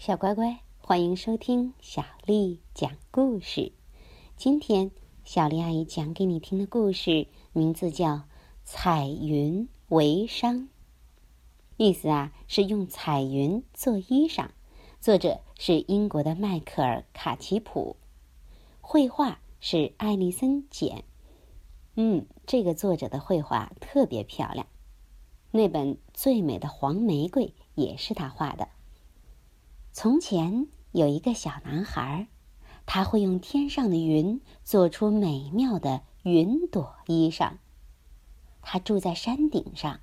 小乖乖，欢迎收听小丽讲故事。今天小丽阿姨讲给你听的故事名字叫《彩云为裳》，意思啊是用彩云做衣裳。作者是英国的迈克尔·卡奇普，绘画是艾丽森·简。嗯，这个作者的绘画特别漂亮。那本最美的黄玫瑰也是他画的。从前有一个小男孩，他会用天上的云做出美妙的云朵衣裳。他住在山顶上，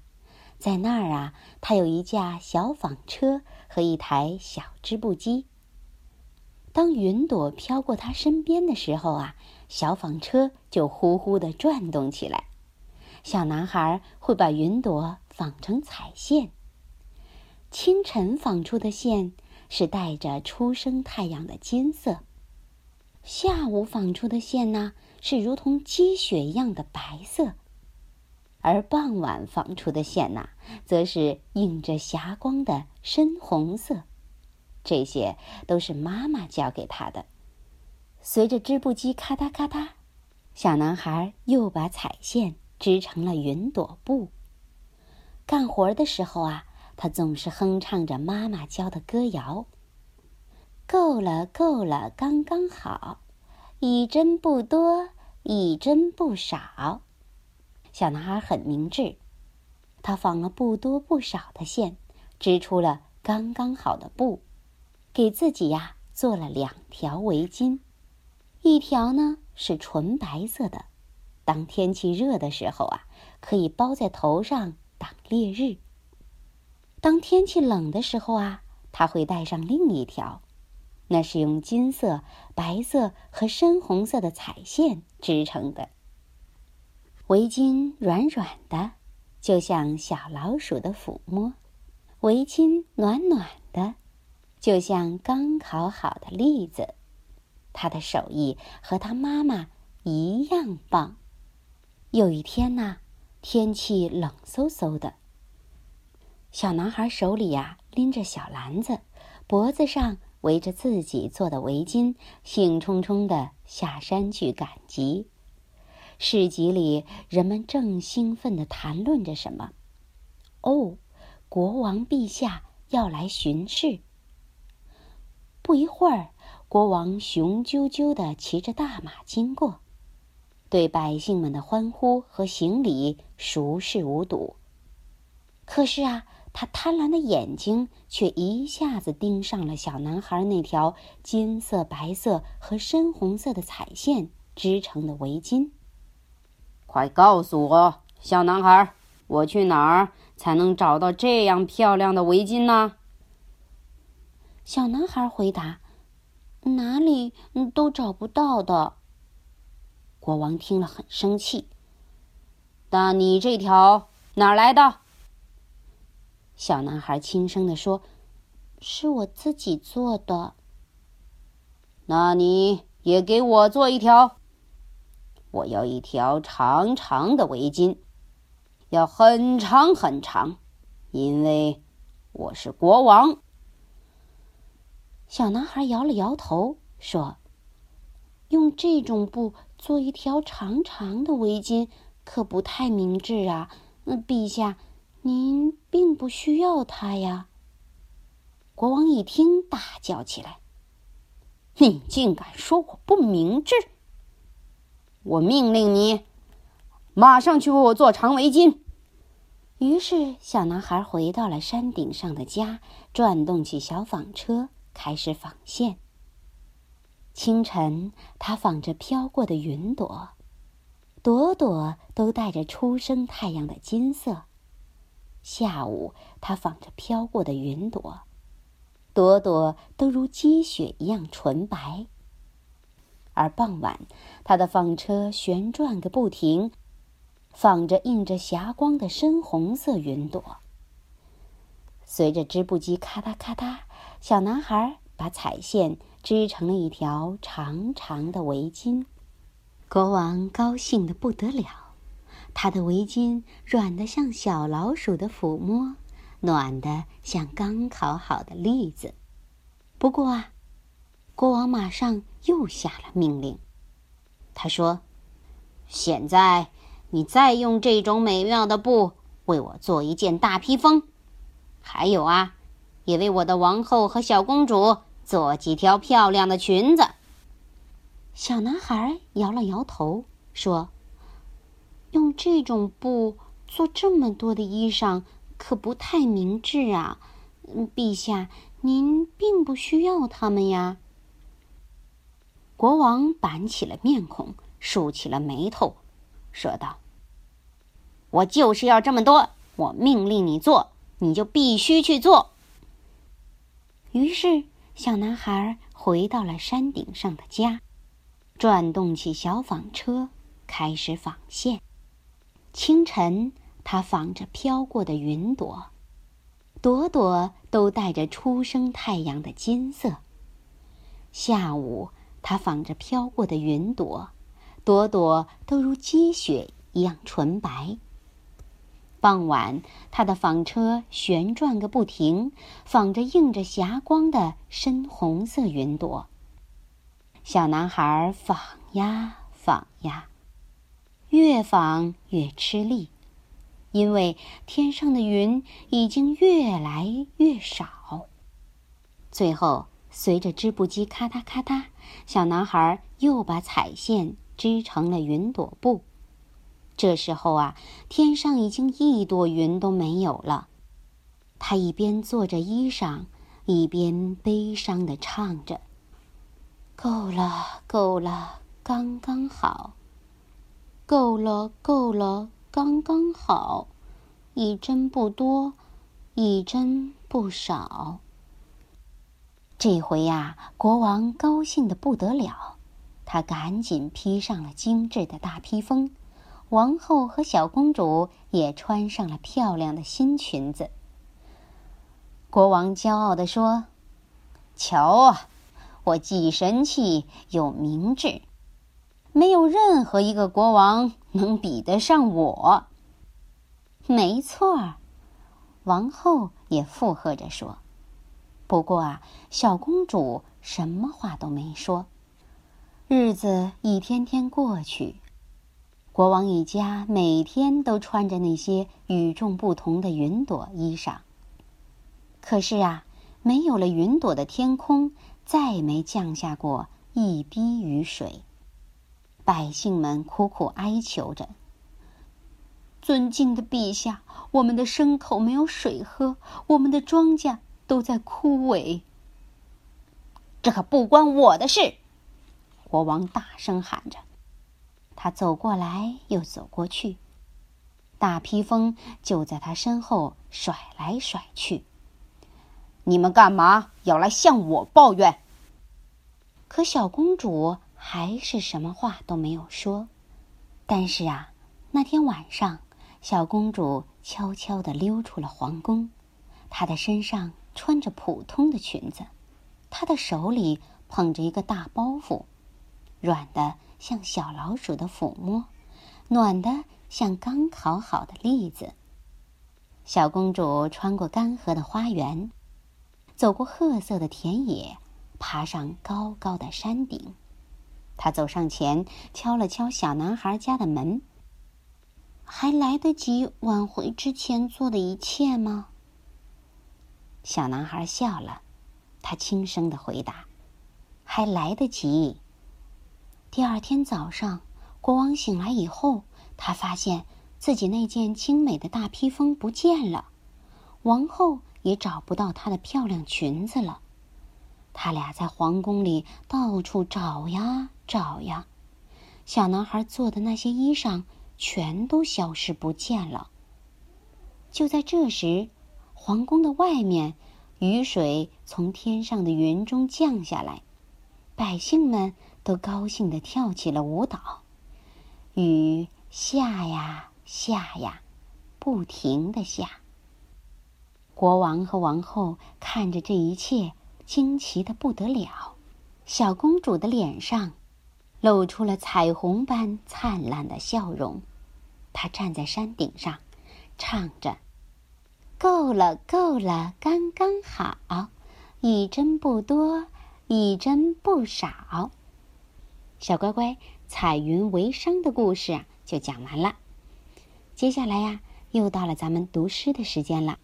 在那儿啊，他有一架小纺车和一台小织布机。当云朵飘过他身边的时候啊，小纺车就呼呼的转动起来。小男孩会把云朵纺成彩线。清晨纺出的线是带着初升太阳的金色，下午纺出的线呢是如同积雪一样的白色，而傍晚纺出的线呢，则是映着霞光的深红色。这些都是妈妈教给他的。随着织布机咔嗒咔嗒，小男孩又把彩线。织成了云朵布。干活的时候啊，他总是哼唱着妈妈教的歌谣：“够了，够了，刚刚好，一针不多，一针不少。”小男孩很明智，他纺了不多不少的线，织出了刚刚好的布，给自己呀做了两条围巾，一条呢是纯白色的。当天气热的时候啊，可以包在头上挡烈日。当天气冷的时候啊，他会带上另一条，那是用金色、白色和深红色的彩线织成的。围巾软软的，就像小老鼠的抚摸；围巾暖暖的，就像刚烤好的栗子。他的手艺和他妈妈一样棒。有一天呐，天气冷飕飕的。小男孩手里呀拎着小篮子，脖子上围着自己做的围巾，兴冲冲的下山去赶集。市集里，人们正兴奋的谈论着什么。哦，国王陛下要来巡视。不一会儿，国王雄赳赳的骑着大马经过。对百姓们的欢呼和行礼熟视无睹。可是啊，他贪婪的眼睛却一下子盯上了小男孩那条金色、白色和深红色的彩线织成的围巾。快告诉我，小男孩，我去哪儿才能找到这样漂亮的围巾呢？小男孩回答：“哪里都找不到的。”国王听了很生气。那你这条哪儿来的？小男孩轻声的说：“是我自己做的。”那你也给我做一条。我要一条长长的围巾，要很长很长，因为我是国王。小男孩摇了摇头说：“用这种布。”做一条长长的围巾可不太明智啊！那陛下，您并不需要它呀。国王一听，大叫起来：“你竟敢说我不明智！我命令你，马上去为我做长围巾。”于是，小男孩回到了山顶上的家，转动起小纺车，开始纺线。清晨，他纺着飘过的云朵，朵朵都带着初升太阳的金色。下午，他纺着飘过的云朵，朵朵都如积雪一样纯白。而傍晚，他的纺车旋转个不停，纺着映着霞光的深红色云朵。随着织布机咔嗒咔嗒，小男孩把彩线。织成了一条长长的围巾，国王高兴的不得了。他的围巾软的像小老鼠的抚摸，暖的像刚烤好的栗子。不过啊，国王马上又下了命令。他说：“现在你再用这种美妙的布为我做一件大披风，还有啊，也为我的王后和小公主做几条漂亮的裙子。”小男孩摇了摇头，说：“这种布做这么多的衣裳，可不太明智啊！陛下，您并不需要它们呀。”国王板起了面孔，竖起了眉头，说道：“我就是要这么多，我命令你做，你就必须去做。”于是，小男孩回到了山顶上的家。转动起小纺车，开始纺线。清晨，他纺着飘过的云朵，朵朵都带着初升太阳的金色。下午，他纺着飘过的云朵，朵朵都如积雪一样纯白。傍晚，他的纺车旋转个不停，纺着映着霞光的深红色云朵。小男孩纺呀纺呀，越纺越吃力，因为天上的云已经越来越少。最后，随着织布机咔嗒咔嗒，小男孩又把彩线织成了云朵布。这时候啊，天上已经一朵云都没有了。他一边做着衣裳，一边悲伤的唱着。够了，够了，刚刚好。够了，够了，刚刚好。一针不多，一针不少。这回呀，国王高兴的不得了，他赶紧披上了精致的大披风，王后和小公主也穿上了漂亮的新裙子。国王骄傲的说：“瞧啊！”我既神气又明智，没有任何一个国王能比得上我。没错，王后也附和着说。不过啊，小公主什么话都没说。日子一天天过去，国王一家每天都穿着那些与众不同的云朵衣裳。可是啊，没有了云朵的天空。再没降下过一滴雨水，百姓们苦苦哀求着：“尊敬的陛下，我们的牲口没有水喝，我们的庄稼都在枯萎。”这可不关我的事！国王大声喊着。他走过来又走过去，大披风就在他身后甩来甩去。你们干嘛要来向我抱怨？可小公主还是什么话都没有说。但是啊，那天晚上，小公主悄悄地溜出了皇宫。她的身上穿着普通的裙子，她的手里捧着一个大包袱，软的像小老鼠的抚摸，暖的像刚烤好的栗子。小公主穿过干涸的花园。走过褐色的田野，爬上高高的山顶，他走上前，敲了敲小男孩家的门。还来得及挽回之前做的一切吗？小男孩笑了，他轻声的回答：“还来得及。”第二天早上，国王醒来以后，他发现自己那件精美的大披风不见了，王后。也找不到她的漂亮裙子了，他俩在皇宫里到处找呀找呀，小男孩做的那些衣裳全都消失不见了。就在这时，皇宫的外面，雨水从天上的云中降下来，百姓们都高兴地跳起了舞蹈，雨下呀下呀，不停地下。国王和王后看着这一切，惊奇的不得了。小公主的脸上露出了彩虹般灿烂的笑容。她站在山顶上，唱着：“够了，够了，刚刚好。一针不多，一针不少。小乖乖，彩云为商的故事啊，就讲完了。接下来呀，又到了咱们读诗的时间了。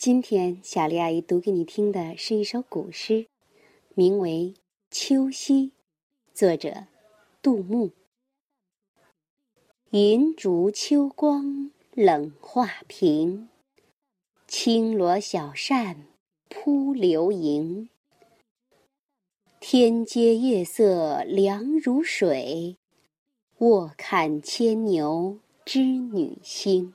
今天小丽阿姨读给你听的是一首古诗，名为《秋夕》，作者杜牧。银烛秋光冷画屏，轻罗小扇扑流萤。天阶夜色凉如水，卧看牵牛织女星。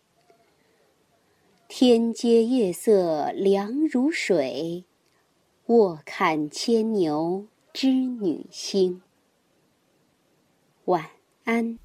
天阶夜色凉如水，卧看牵牛织女星。晚安。